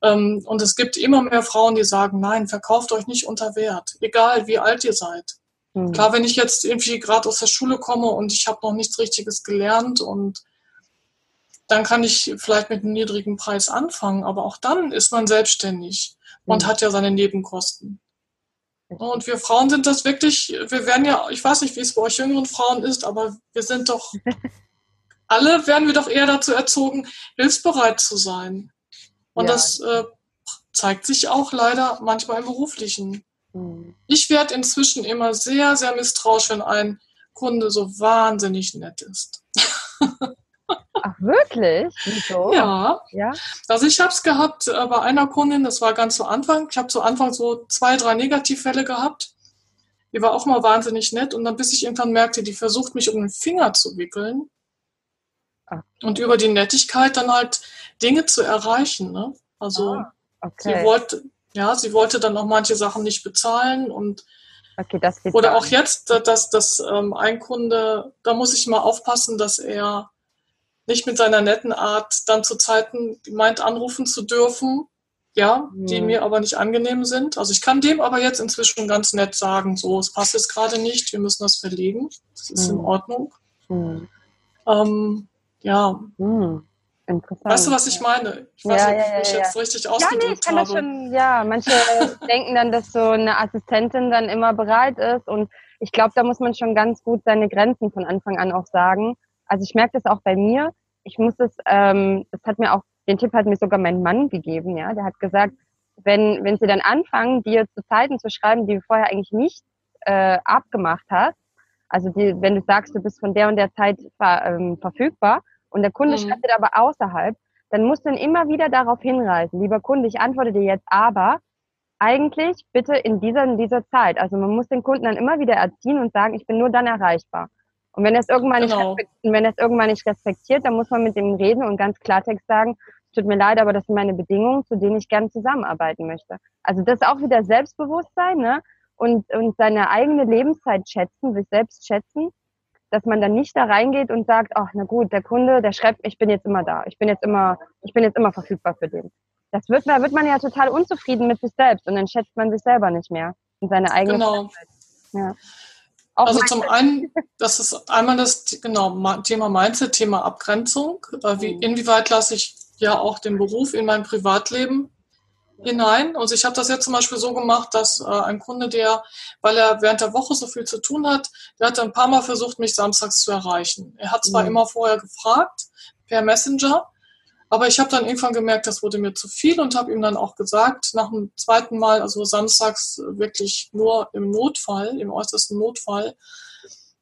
ähm, und es gibt immer mehr Frauen, die sagen, nein, verkauft euch nicht unter Wert, egal wie alt ihr seid. Mhm. Klar, wenn ich jetzt irgendwie gerade aus der Schule komme und ich habe noch nichts Richtiges gelernt und dann kann ich vielleicht mit einem niedrigen Preis anfangen, aber auch dann ist man selbstständig mhm. und hat ja seine Nebenkosten. Und wir Frauen sind das wirklich, wir werden ja, ich weiß nicht, wie es bei euch jüngeren Frauen ist, aber wir sind doch, alle werden wir doch eher dazu erzogen, hilfsbereit zu sein. Und ja. das äh, zeigt sich auch leider manchmal im beruflichen. Mhm. Ich werde inzwischen immer sehr, sehr misstrauisch, wenn ein Kunde so wahnsinnig nett ist. Ach, wirklich? Wieso? Ja. ja. Also ich habe es gehabt äh, bei einer Kundin, das war ganz zu Anfang. Ich habe zu Anfang so zwei, drei Negativfälle gehabt. Die war auch mal wahnsinnig nett. Und dann bis ich irgendwann merkte, die versucht mich um den Finger zu wickeln. Ach. Und über die Nettigkeit dann halt Dinge zu erreichen. Ne? Also ah, okay. sie wollte, ja, sie wollte dann auch manche Sachen nicht bezahlen und Okay, Oder auch jetzt, dass das ähm, ein Kunde, da muss ich mal aufpassen, dass er nicht mit seiner netten Art dann zu Zeiten meint, anrufen zu dürfen, ja, mhm. die mir aber nicht angenehm sind. Also ich kann dem aber jetzt inzwischen ganz nett sagen, so, es passt jetzt gerade nicht, wir müssen das verlegen, das ist mhm. in Ordnung. Mhm. Ähm, ja. Interessant. Weißt du, was ich meine? Ich weiß ja, nicht, ja, ja, ich ja. jetzt richtig ausgedrückt ja, nee, ich kann habe. Das schon, ja, manche denken dann, dass so eine Assistentin dann immer bereit ist und ich glaube, da muss man schon ganz gut seine Grenzen von Anfang an auch sagen. Also ich merke das auch bei mir. Ich muss es, ähm, das hat mir auch, den Tipp hat mir sogar mein Mann gegeben, ja. Der hat gesagt, wenn, wenn sie dann anfangen, dir zu Zeiten zu schreiben, die du vorher eigentlich nicht äh, abgemacht hast, also die, wenn du sagst, du bist von der und der Zeit ver, ähm, verfügbar und der Kunde mhm. schreibt dir aber außerhalb, dann musst du ihn immer wieder darauf hinweisen, lieber Kunde, ich antworte dir jetzt aber, eigentlich bitte in dieser, in dieser Zeit. Also man muss den Kunden dann immer wieder erziehen und sagen, ich bin nur dann erreichbar. Und wenn er es irgendwann, genau. nicht, wenn er es irgendwann nicht respektiert, dann muss man mit dem reden und ganz Klartext sagen, es tut mir leid, aber das sind meine Bedingungen, zu denen ich gerne zusammenarbeiten möchte. Also das ist auch wieder Selbstbewusstsein, ne? Und, und seine eigene Lebenszeit schätzen, sich selbst schätzen, dass man dann nicht da reingeht und sagt, ach, na gut, der Kunde, der schreibt, ich bin jetzt immer da, ich bin jetzt immer, ich bin jetzt immer verfügbar für den das wird, da wird man ja total unzufrieden mit sich selbst und dann schätzt man sich selber nicht mehr und seine eigene Genau. Ja. also zum einen, das ist einmal das genau Thema Mindset, Thema Abgrenzung. Wie, mhm. inwieweit lasse ich ja auch den Beruf in mein Privatleben hinein. Und ich habe das jetzt zum Beispiel so gemacht, dass äh, ein Kunde, der, weil er während der Woche so viel zu tun hat, der hat ein paar Mal versucht, mich samstags zu erreichen. Er hat zwar mhm. immer vorher gefragt per Messenger, aber ich habe dann irgendwann gemerkt, das wurde mir zu viel und habe ihm dann auch gesagt, nach dem zweiten Mal, also samstags wirklich nur im Notfall, im äußersten Notfall.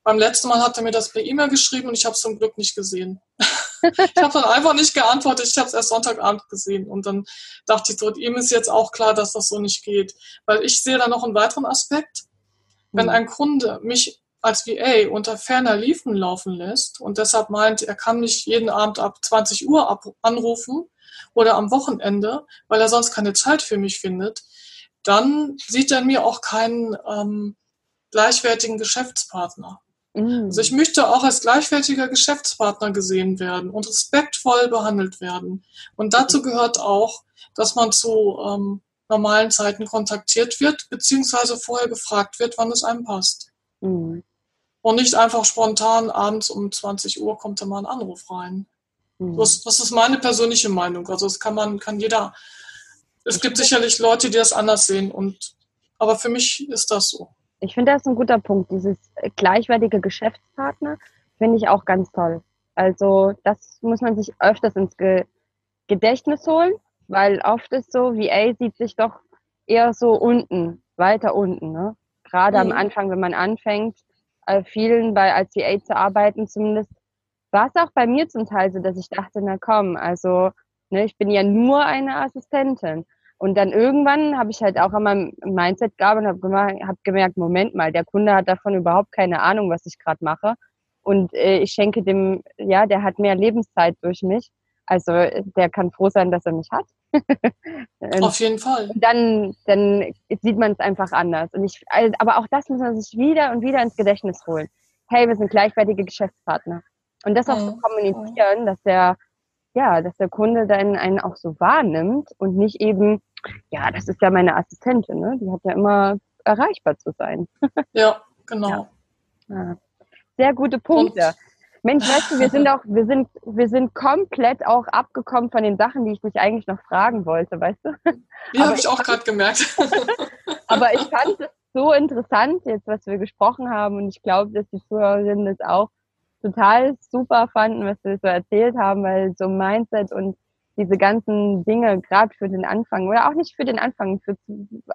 Beim letzten Mal hat er mir das per E-Mail geschrieben und ich habe es zum Glück nicht gesehen. ich habe dann einfach nicht geantwortet, ich habe es erst Sonntagabend gesehen und dann dachte ich so, ihm ist jetzt auch klar, dass das so nicht geht. Weil ich sehe da noch einen weiteren Aspekt. Wenn hm. ein Kunde mich als VA unter ferner Liefen laufen lässt und deshalb meint, er kann mich jeden Abend ab 20 Uhr ab anrufen oder am Wochenende, weil er sonst keine Zeit für mich findet, dann sieht er mir auch keinen ähm, gleichwertigen Geschäftspartner. Mhm. Also ich möchte auch als gleichwertiger Geschäftspartner gesehen werden und respektvoll behandelt werden. Und dazu gehört auch, dass man zu ähm, normalen Zeiten kontaktiert wird, beziehungsweise vorher gefragt wird, wann es einem passt. Mhm. Und nicht einfach spontan abends um 20 Uhr kommt da mal ein Anruf rein. Mhm. Das, das, ist meine persönliche Meinung. Also das kann man, kann jeder. Es gibt sicherlich Leute, die das anders sehen. Und aber für mich ist das so. Ich finde, das ist ein guter Punkt. Dieses gleichwertige Geschäftspartner finde ich auch ganz toll. Also das muss man sich öfters ins Ge Gedächtnis holen, weil oft ist so, VA sieht sich doch eher so unten, weiter unten. Ne? Gerade mhm. am Anfang, wenn man anfängt, äh, vielen bei als VA zu arbeiten, zumindest war es auch bei mir zum Teil so, dass ich dachte, na komm, also ne, ich bin ja nur eine Assistentin. Und dann irgendwann habe ich halt auch an meinem Mindset gearbeitet und habe hab gemerkt, Moment mal, der Kunde hat davon überhaupt keine Ahnung, was ich gerade mache. Und äh, ich schenke dem, ja, der hat mehr Lebenszeit durch mich. Also der kann froh sein, dass er mich hat. Auf jeden Fall. Und dann, dann sieht man es einfach anders. Und ich, also, aber auch das muss man sich wieder und wieder ins Gedächtnis holen. Hey, wir sind gleichwertige Geschäftspartner. Und das auch mhm. zu kommunizieren, dass der, ja, dass der Kunde dann einen auch so wahrnimmt und nicht eben, ja, das ist ja meine Assistentin, ne? Die hat ja immer erreichbar zu sein. ja, genau. Ja. Sehr gute Punkte. Und Mensch, weißt du, wir sind auch, wir sind, wir sind komplett auch abgekommen von den Sachen, die ich dich eigentlich noch fragen wollte, weißt du? Ja, habe ich auch gerade gemerkt. aber ich fand es so interessant, jetzt was wir gesprochen haben, und ich glaube, dass die Zuhörerinnen das auch total super fanden, was wir so erzählt haben, weil so Mindset und diese ganzen Dinge, gerade für den Anfang, oder auch nicht für den Anfang, für,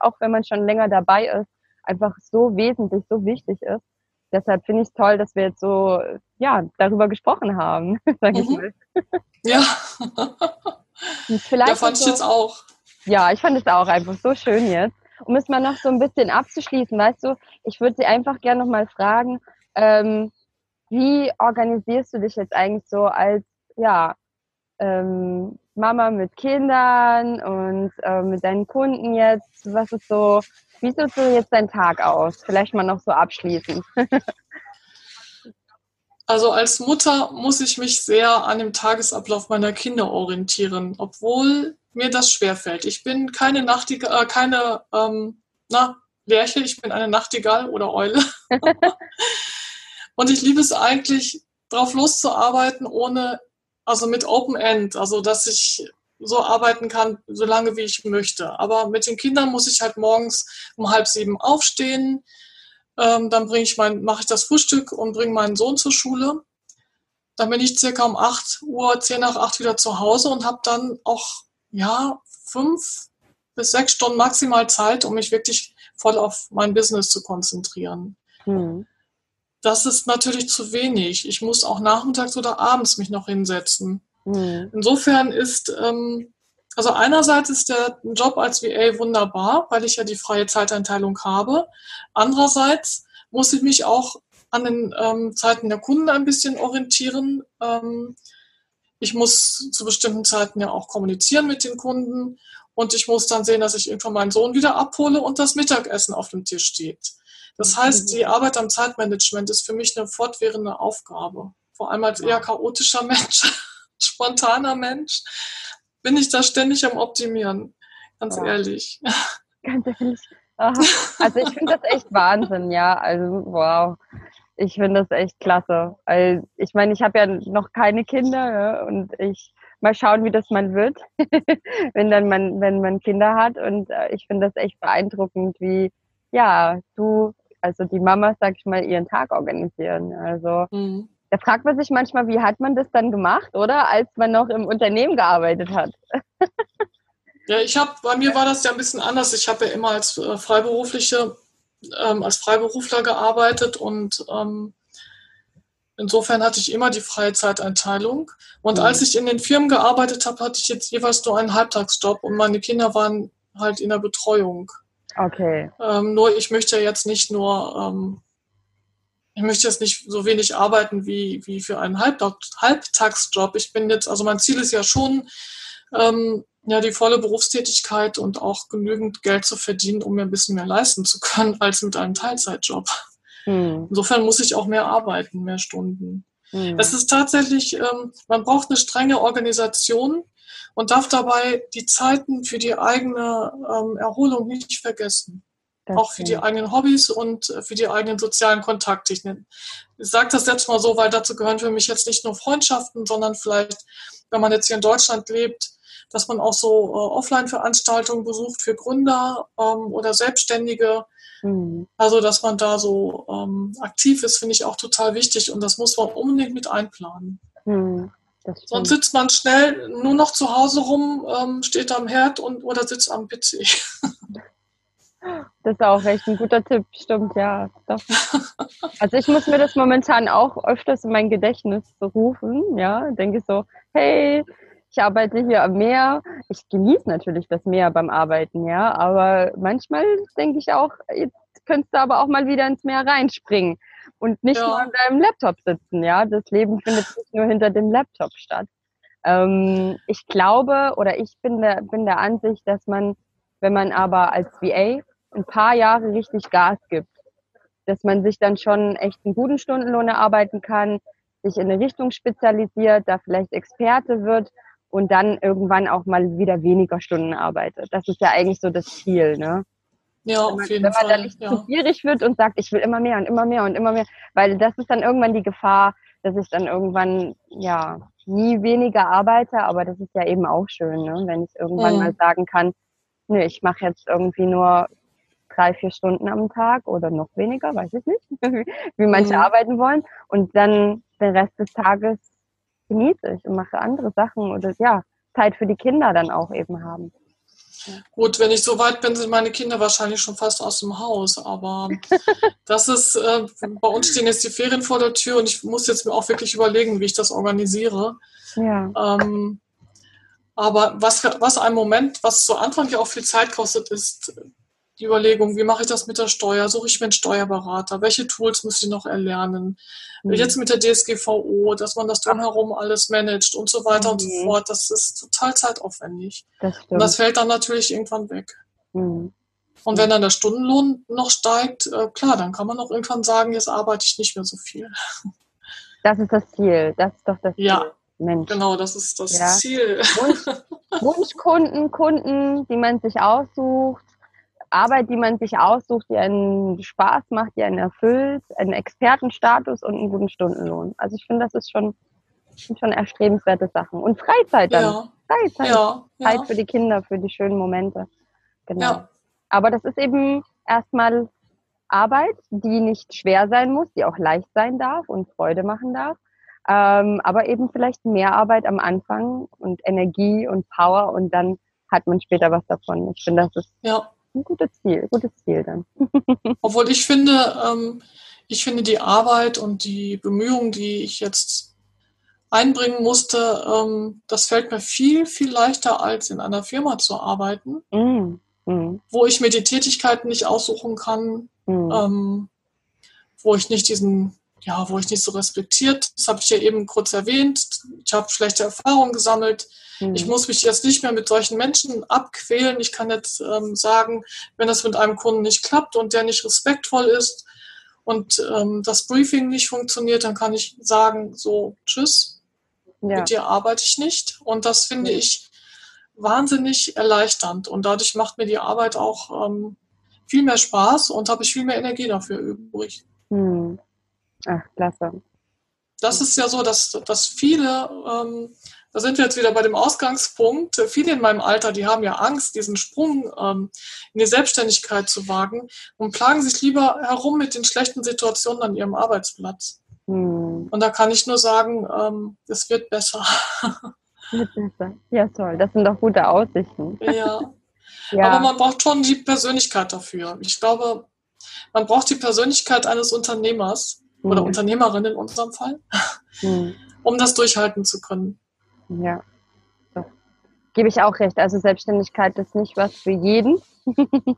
auch wenn man schon länger dabei ist, einfach so wesentlich, so wichtig ist deshalb finde ich es toll, dass wir jetzt so ja, darüber gesprochen haben, sage ich mhm. mal. Ja. vielleicht da fand ich so, jetzt auch. Ja, ich fand es auch einfach so schön jetzt. Um es mal noch so ein bisschen abzuschließen, weißt du, ich würde Sie einfach gerne noch mal fragen, ähm, wie organisierst du dich jetzt eigentlich so als ja, ähm, Mama mit Kindern und äh, mit deinen Kunden jetzt? Was ist so wie sieht so jetzt dein Tag aus? Vielleicht mal noch so abschließend. Also als Mutter muss ich mich sehr an dem Tagesablauf meiner Kinder orientieren, obwohl mir das schwerfällt. Ich bin keine Nachtigall, äh, keine ähm, na, Lerche, ich bin eine Nachtigall oder Eule. Und ich liebe es eigentlich, drauf loszuarbeiten, ohne also mit Open End, also dass ich so arbeiten kann, so lange wie ich möchte. Aber mit den Kindern muss ich halt morgens um halb sieben aufstehen. Ähm, dann bringe ich mein, mache ich das Frühstück und bringe meinen Sohn zur Schule. Dann bin ich circa um 8 Uhr, 10 nach 8 wieder zu Hause und habe dann auch, ja, fünf bis sechs Stunden maximal Zeit, um mich wirklich voll auf mein Business zu konzentrieren. Hm. Das ist natürlich zu wenig. Ich muss auch nachmittags oder abends mich noch hinsetzen. Mhm. Insofern ist, ähm, also einerseits ist der Job als VA wunderbar, weil ich ja die freie Zeiteinteilung habe. Andererseits muss ich mich auch an den ähm, Zeiten der Kunden ein bisschen orientieren. Ähm, ich muss zu bestimmten Zeiten ja auch kommunizieren mit den Kunden und ich muss dann sehen, dass ich irgendwann meinen Sohn wieder abhole und das Mittagessen auf dem Tisch steht. Das heißt, mhm. die Arbeit am Zeitmanagement ist für mich eine fortwährende Aufgabe. Vor allem als eher chaotischer Mensch spontaner Mensch, bin ich da ständig am Optimieren. Ganz ja. ehrlich. Ganz ehrlich. Also ich finde das echt Wahnsinn, ja. Also wow. Ich finde das echt klasse. Weil ich meine, ich habe ja noch keine Kinder ja, und ich mal schauen, wie das mal wird, wenn dann man, wenn man Kinder hat. Und äh, ich finde das echt beeindruckend, wie ja, du, also die Mama, sag ich mal, ihren Tag organisieren. Also mhm. Da fragt man sich manchmal, wie hat man das dann gemacht, oder? Als man noch im Unternehmen gearbeitet hat. ja, ich habe, bei mir war das ja ein bisschen anders. Ich habe ja immer als äh, Freiberufliche, ähm, als Freiberufler gearbeitet und ähm, insofern hatte ich immer die freie Zeiteinteilung. Und mhm. als ich in den Firmen gearbeitet habe, hatte ich jetzt jeweils nur einen Halbtagsjob und meine Kinder waren halt in der Betreuung. Okay. Ähm, nur ich möchte jetzt nicht nur ähm, ich möchte jetzt nicht so wenig arbeiten wie, wie für einen Halbtagsjob. Ich bin jetzt, also mein Ziel ist ja schon, ähm, ja, die volle Berufstätigkeit und auch genügend Geld zu verdienen, um mir ein bisschen mehr leisten zu können, als mit einem Teilzeitjob. Hm. Insofern muss ich auch mehr arbeiten, mehr Stunden. Hm. Es ist tatsächlich, ähm, man braucht eine strenge Organisation und darf dabei die Zeiten für die eigene ähm, Erholung nicht vergessen. Das auch für die eigenen Hobbys und äh, für die eigenen sozialen Kontakte. Ich, ich sage das jetzt mal so, weil dazu gehören für mich jetzt nicht nur Freundschaften, sondern vielleicht, wenn man jetzt hier in Deutschland lebt, dass man auch so äh, Offline-Veranstaltungen besucht für Gründer ähm, oder Selbstständige. Mhm. Also, dass man da so ähm, aktiv ist, finde ich auch total wichtig und das muss man unbedingt mit einplanen. Mhm. Sonst sitzt man schnell nur noch zu Hause rum, ähm, steht am Herd und, oder sitzt am PC. Das ist auch echt ein guter Tipp, stimmt, ja. Doch. Also ich muss mir das momentan auch öfters in mein Gedächtnis rufen, ja. Denke so, hey, ich arbeite hier am Meer. Ich genieße natürlich das Meer beim Arbeiten, ja. Aber manchmal denke ich auch, jetzt könntest du aber auch mal wieder ins Meer reinspringen und nicht ja. nur an deinem Laptop sitzen, ja. Das Leben findet nicht nur hinter dem Laptop statt. Ähm, ich glaube oder ich bin der, bin der Ansicht, dass man, wenn man aber als VA ein paar Jahre richtig Gas gibt, dass man sich dann schon echt einen guten Stundenlohn erarbeiten kann, sich in eine Richtung spezialisiert, da vielleicht Experte wird und dann irgendwann auch mal wieder weniger Stunden arbeitet. Das ist ja eigentlich so das Ziel, ne? Ja, auf jeden. Wenn man Fall, dann nicht ja. zu gierig wird und sagt, ich will immer mehr und immer mehr und immer mehr, weil das ist dann irgendwann die Gefahr, dass ich dann irgendwann, ja, nie weniger arbeite, aber das ist ja eben auch schön, ne? wenn ich irgendwann mhm. mal sagen kann, nö, ich mache jetzt irgendwie nur drei, vier Stunden am Tag oder noch weniger, weiß ich nicht, wie manche mhm. arbeiten wollen. Und dann den Rest des Tages genieße ich und mache andere Sachen oder ja, Zeit für die Kinder dann auch eben haben. Gut, wenn ich so weit bin, sind meine Kinder wahrscheinlich schon fast aus dem Haus. Aber das ist, äh, bei uns stehen jetzt die Ferien vor der Tür und ich muss jetzt mir auch wirklich überlegen, wie ich das organisiere. Ja. Ähm, aber was, was ein Moment, was zu Anfang ja auch viel Zeit kostet, ist die Überlegung, wie mache ich das mit der Steuer? Suche ich mir einen Steuerberater? Welche Tools muss ich noch erlernen? Mhm. Jetzt mit der DSGVO, dass man das drumherum alles managt und so weiter mhm. und so mhm. fort. Das ist total zeitaufwendig. Das und das fällt dann natürlich irgendwann weg. Mhm. Und wenn dann der Stundenlohn noch steigt, äh, klar, dann kann man auch irgendwann sagen, jetzt arbeite ich nicht mehr so viel. Das ist das Ziel. Das ist doch das Ziel. Ja. Mensch. Genau, das ist das ja. Ziel. Wunsch, Wunschkunden, Kunden, die man sich aussucht, Arbeit, die man sich aussucht, die einen Spaß macht, die einen erfüllt, einen Expertenstatus und einen guten Stundenlohn. Also ich finde, das ist schon, sind schon erstrebenswerte Sachen. Und Freizeit dann. Ja. Freizeit. Ja, Zeit ja. für die Kinder, für die schönen Momente. Genau. Aber das ist eben erstmal Arbeit, die nicht schwer sein muss, die auch leicht sein darf und Freude machen darf. Ähm, aber eben vielleicht mehr Arbeit am Anfang und Energie und Power und dann hat man später was davon. Ich finde, das ist ja. Ein gutes Ziel, gutes Ziel dann. Obwohl ich finde, ähm, ich finde die Arbeit und die Bemühungen, die ich jetzt einbringen musste, ähm, das fällt mir viel, viel leichter als in einer Firma zu arbeiten, Mm, mm, wo ich mir die Tätigkeiten nicht aussuchen kann, mm. ähm, wo ich nicht diesen, ja, wo ich nicht so respektiert, das habe ich ja eben kurz erwähnt, ich habe schlechte Erfahrungen gesammelt, mm. ich muss mich jetzt nicht mehr mit solchen Menschen abquälen. Ich kann jetzt ähm, sagen, wenn das mit einem Kunden nicht klappt und der nicht respektvoll ist und ähm, das Briefing nicht funktioniert, dann kann ich sagen, so, tschüss, ja. mit dir arbeite ich nicht. Und das finde Mhm. ich wahnsinnig erleichternd. Und dadurch macht mir die Arbeit auch ähm, viel mehr Spaß und habe ich viel mehr Energie dafür übrig. Mm. Ach, klasse. Das ist ja so, dass, dass viele, ähm, da sind wir jetzt wieder bei dem Ausgangspunkt, viele in meinem Alter, die haben ja Angst, diesen Sprung ähm, in die Selbstständigkeit zu wagen und plagen sich lieber herum mit den schlechten Situationen an ihrem Arbeitsplatz. Mm. Und da kann ich nur sagen, ähm, es wird besser. Wird besser. Ja, toll. Das sind doch gute Aussichten. ja. Ja. Aber man braucht schon die Persönlichkeit dafür. Ich glaube, man braucht die Persönlichkeit eines Unternehmers oder Mm. Unternehmerin in unserem Fall, Mm. um das durchhalten zu können. Ja, das gebe ich auch recht. Also Selbstständigkeit ist nicht was für jeden.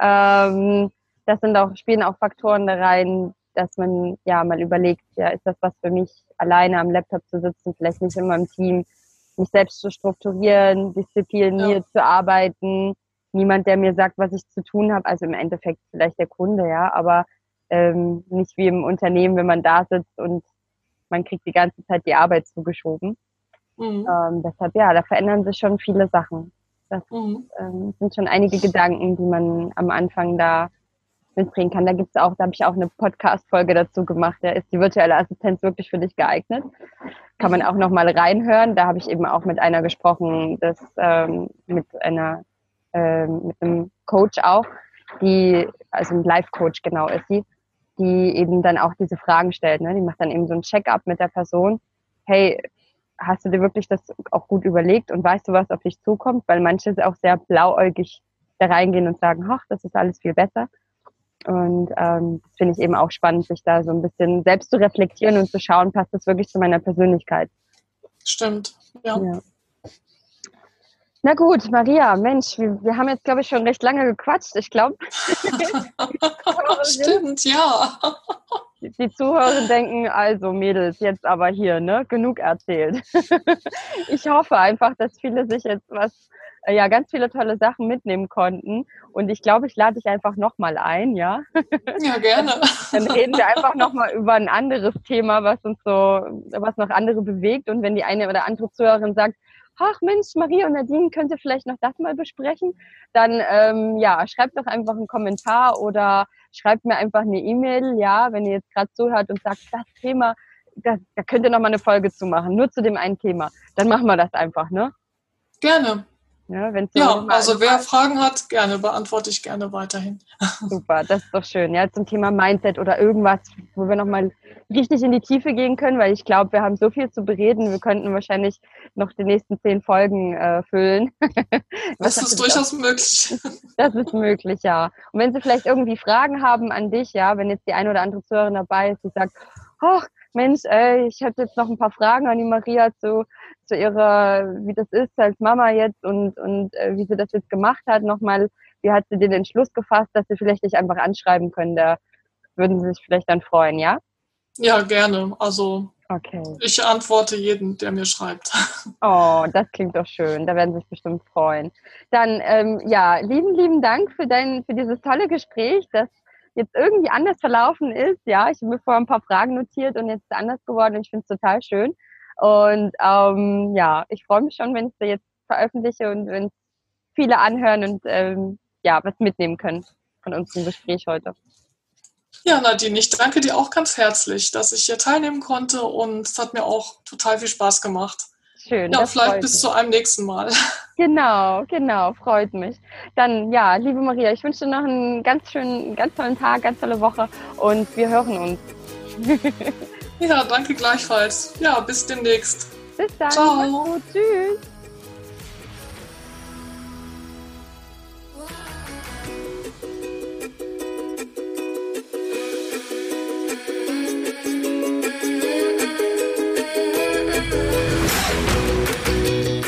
ähm, das sind auch, spielen auch Faktoren da rein, dass man ja mal überlegt, ja, ist das was für mich, alleine am Laptop zu sitzen, vielleicht nicht immer im Team, mich selbst zu strukturieren, diszipliniert zu arbeiten, niemand, der mir sagt, was ich zu tun habe, also im Endeffekt vielleicht der Kunde, ja, aber ähm, nicht wie im Unternehmen, wenn man da sitzt und man kriegt die ganze Zeit die Arbeit zugeschoben. Mhm. Ähm, deshalb, ja, da verändern sich schon viele Sachen. Das Mhm. ähm, sind schon einige Gedanken, die man am Anfang da mitbringen kann. Da gibt's auch, da habe ich auch eine Podcast-Folge dazu gemacht. Da ist die virtuelle Assistenz wirklich für dich geeignet. Kann man auch noch mal reinhören. Da habe ich eben auch mit einer gesprochen, das ähm, mit einer ähm, mit einem Coach auch, die also ein Life-Coach genau ist sie, die eben dann auch diese Fragen stellt. Ne? Die macht dann eben so ein Check-up mit der Person. Hey, hast du dir wirklich das auch gut überlegt und weißt du, was auf dich zukommt? Weil manche auch sehr blauäugig da reingehen und sagen, ach, das ist alles viel besser. Und ähm, das finde ich eben auch spannend, sich da so ein bisschen selbst zu reflektieren und zu schauen, passt das wirklich zu meiner Persönlichkeit. Stimmt. Ja. Ja. Na gut, Maria, Mensch, wir, wir haben jetzt, glaube ich, schon recht lange gequatscht. Ich glaube, Stimmt, ja. die die Zuhörer denken, also Mädels, jetzt aber hier, ne? Genug erzählt. ich hoffe einfach, dass viele sich jetzt was, äh, ja, ganz viele tolle Sachen mitnehmen konnten. Und ich glaube, ich lade dich einfach nochmal ein, ja? Ja, gerne. Dann reden wir einfach nochmal über ein anderes Thema, was uns so, was noch andere bewegt. Und wenn die eine oder andere Zuhörerin sagt, ach Mensch, Maria und Nadine, könnt ihr vielleicht noch das mal besprechen? Dann ähm, ja, schreibt doch einfach einen Kommentar oder schreibt mir einfach eine E-Mail, ja, wenn ihr jetzt gerade zuhört und sagt, das Thema, das, da könnt ihr noch mal eine Folge zu machen, nur zu dem einen Thema. Dann machen wir das einfach, ne? Gerne. Ja, Ja, also wer Fragen hat, gerne, beantworte ich gerne weiterhin. Super, das ist doch schön. Ja, zum Thema Mindset oder irgendwas, wo wir nochmal richtig in die Tiefe gehen können, weil ich glaube, wir haben so viel zu bereden. Wir könnten wahrscheinlich noch die nächsten zehn Folgen äh, füllen. Das ist durchaus möglich. Das ist möglich, ja. Und wenn Sie vielleicht irgendwie Fragen haben an dich, ja, wenn jetzt die eine oder andere Zuhörerin dabei ist, die sagt, ach Mensch, ey, ich hätte jetzt noch ein paar Fragen an die Maria zu, zu ihrer, wie das ist als Mama jetzt und, und äh, wie sie das jetzt gemacht hat, nochmal, wie hat sie den Entschluss gefasst, dass sie vielleicht dich einfach anschreiben können, da würden sie sich vielleicht dann freuen, ja? Ja, gerne. Also Okay. ich antworte jeden, der mir schreibt. Oh, das klingt doch schön. Da werden Sie sich bestimmt freuen. Dann, ähm, ja, lieben, lieben Dank für dein, für dieses tolle Gespräch, das jetzt irgendwie anders verlaufen ist. Ja, ich habe mir vorher ein paar Fragen notiert und jetzt ist es anders geworden und ich finde es total schön. Und ähm, ja, ich freue mich schon, wenn ich es jetzt veröffentliche und wenn viele anhören und ähm, ja, was mitnehmen können von unserem Gespräch heute. Ja, Nadine, ich danke dir auch ganz herzlich, dass ich hier teilnehmen konnte und es hat mir auch total viel Spaß gemacht. Schön. Ja, vielleicht bis zu einem nächsten Mal. Genau, genau, freut mich. Dann, ja, liebe Maria, ich wünsche dir noch einen ganz schönen, ganz tollen Tag, ganz tolle Woche und wir hören uns. ja, danke gleichfalls. Ja, bis demnächst. Bis dann. Ciao. Tschüss.